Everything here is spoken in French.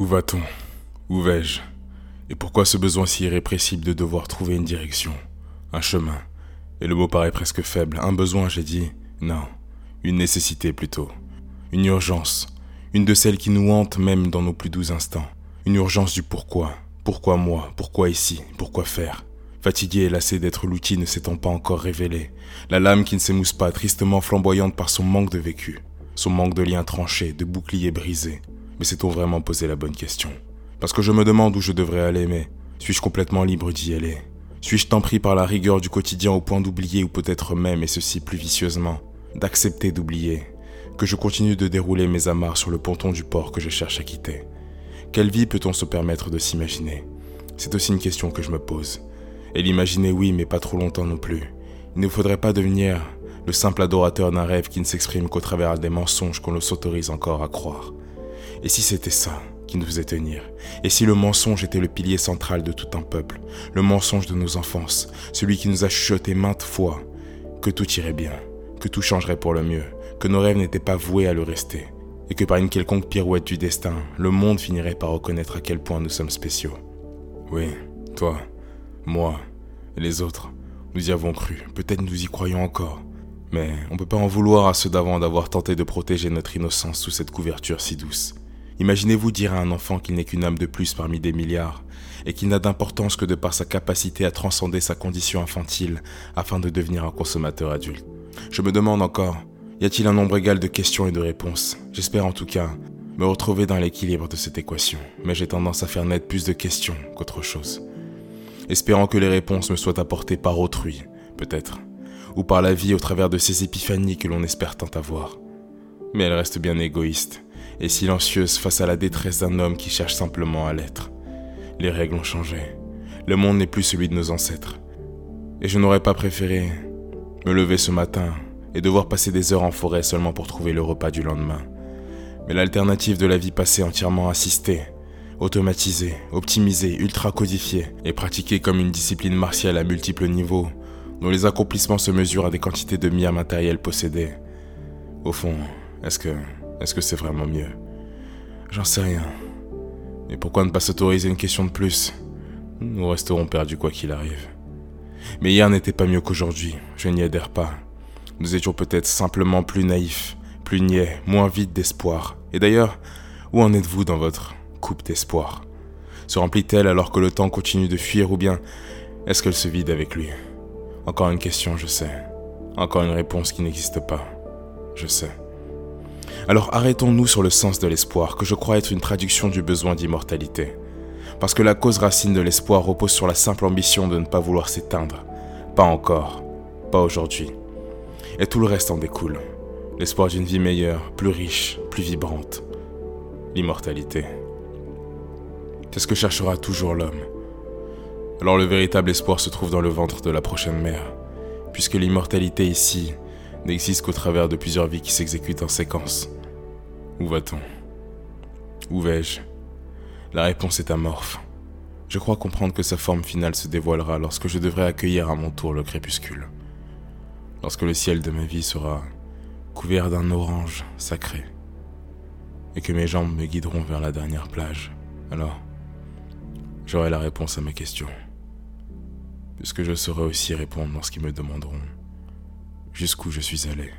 Où va-t-on? Où vais-je? Et pourquoi ce besoin si irrépressible de devoir trouver une direction, un chemin. Et le mot paraît presque faible. Un besoin, j'ai dit. Non, une nécessité plutôt. Une urgence, une de celles qui nous hantent même dans nos plus doux instants. Une urgence du pourquoi. Pourquoi moi? Pourquoi ici? Pourquoi faire? Fatigué et lassé d'être l'outil ne s'étant pas encore révélé, la lame qui ne s'émousse pas, tristement flamboyante par son manque de vécu, son manque de liens tranchés, de boucliers brisés. Mais s'est-on vraiment posé la bonne question? Parce que je me demande où je devrais aller, mais suis-je complètement libre d'y aller? Suis-je tant pris par la rigueur du quotidien au point d'oublier ou peut-être même, et ceci plus vicieusement, d'accepter d'oublier, que je continue de dérouler mes amarres sur le ponton du port que je cherche à quitter? Quelle vie peut-on se permettre de s'imaginer? C'est aussi une question que je me pose. Et l'imaginer, oui, mais pas trop longtemps non plus. Il ne faudrait pas devenir le simple adorateur d'un rêve qui ne s'exprime qu'au travers des mensonges qu'on s'autorise encore à croire. Et si c'était ça qui nous faisait tenir? Et si le mensonge était le pilier central de tout un peuple? Le mensonge de nos enfances? Celui qui nous a chuchoté maintes fois? Que tout irait bien, que tout changerait pour le mieux, que nos rêves n'étaient pas voués à le rester, et que par une quelconque pirouette du destin, le monde finirait par reconnaître à quel point nous sommes spéciaux. Oui, toi, moi les autres, nous y avons cru, peut-être nous y croyons encore. Mais on ne peut pas en vouloir à ceux d'avant d'avoir tenté de protéger notre innocence sous cette couverture si douce. Imaginez-vous dire à un enfant qu'il n'est qu'une âme de plus parmi des milliards, et qu'il n'a d'importance que de par sa capacité à transcender sa condition infantile afin de devenir un consommateur adulte. Je me demande encore, y a-t-il un nombre égal de questions et de réponses? J'espère en tout cas me retrouver dans l'équilibre de cette équation, mais j'ai tendance à faire naître plus de questions qu'autre chose espérant que les réponses me soient apportées par autrui, peut-être, ou par la vie au travers de ces épiphanies que l'on espère tant avoir. Mais elle reste bien égoïste et silencieuse face à la détresse d'un homme qui cherche simplement à l'être. Les règles ont changé. Le monde n'est plus celui de nos ancêtres. Et je n'aurais pas préféré me lever ce matin et devoir passer des heures en forêt seulement pour trouver le repas du lendemain. Mais l'alternative de la vie passée entièrement assistée, automatisé, optimisé, ultra codifié et pratiqué comme une discipline martiale à multiples niveaux, dont les accomplissements se mesurent à des quantités de biens matériels possédés. Au fond, est-ce que est-ce que c'est vraiment mieux? J'en sais rien. Mais pourquoi ne pas s'autoriser une question de plus? Nous resterons perdus quoi qu'il arrive. Mais hier n'était pas mieux qu'aujourd'hui, je n'y adhère pas. Nous étions peut-être simplement plus naïfs, plus niais, moins vides d'espoir. Et d'ailleurs, où en êtes-vous dans votre coupe d'espoir? Se remplit-elle alors que le temps continue de fuir ou bien est-ce qu'elle se vide avec lui? Encore une question, je sais. Encore une réponse qui n'existe pas. Je sais. Alors arrêtons-nous sur le sens de l'espoir, que je crois être une traduction du besoin d'immortalité. Parce que la cause racine de l'espoir repose sur la simple ambition de ne pas vouloir s'éteindre. Pas encore. Pas aujourd'hui. Et tout le reste en découle. L'espoir d'une vie meilleure, plus riche, plus vibrante. L'immortalité. C'est ce que cherchera toujours l'homme. Alors le véritable espoir se trouve dans le ventre de la prochaine mère, puisque l'immortalité ici n'existe qu'au travers de plusieurs vies qui s'exécutent en séquence. Où va-t-on? Où vais-je? La réponse est amorphe. Je crois comprendre que sa forme finale se dévoilera lorsque je devrai accueillir à mon tour le crépuscule. Lorsque le ciel de ma vie sera couvert d'un orange sacré. Et que mes jambes me guideront vers la dernière plage. Alors, j'aurai la réponse à ma question. Puisque je saurai aussi répondre ce qu'ils me demanderont jusqu'où je suis allé.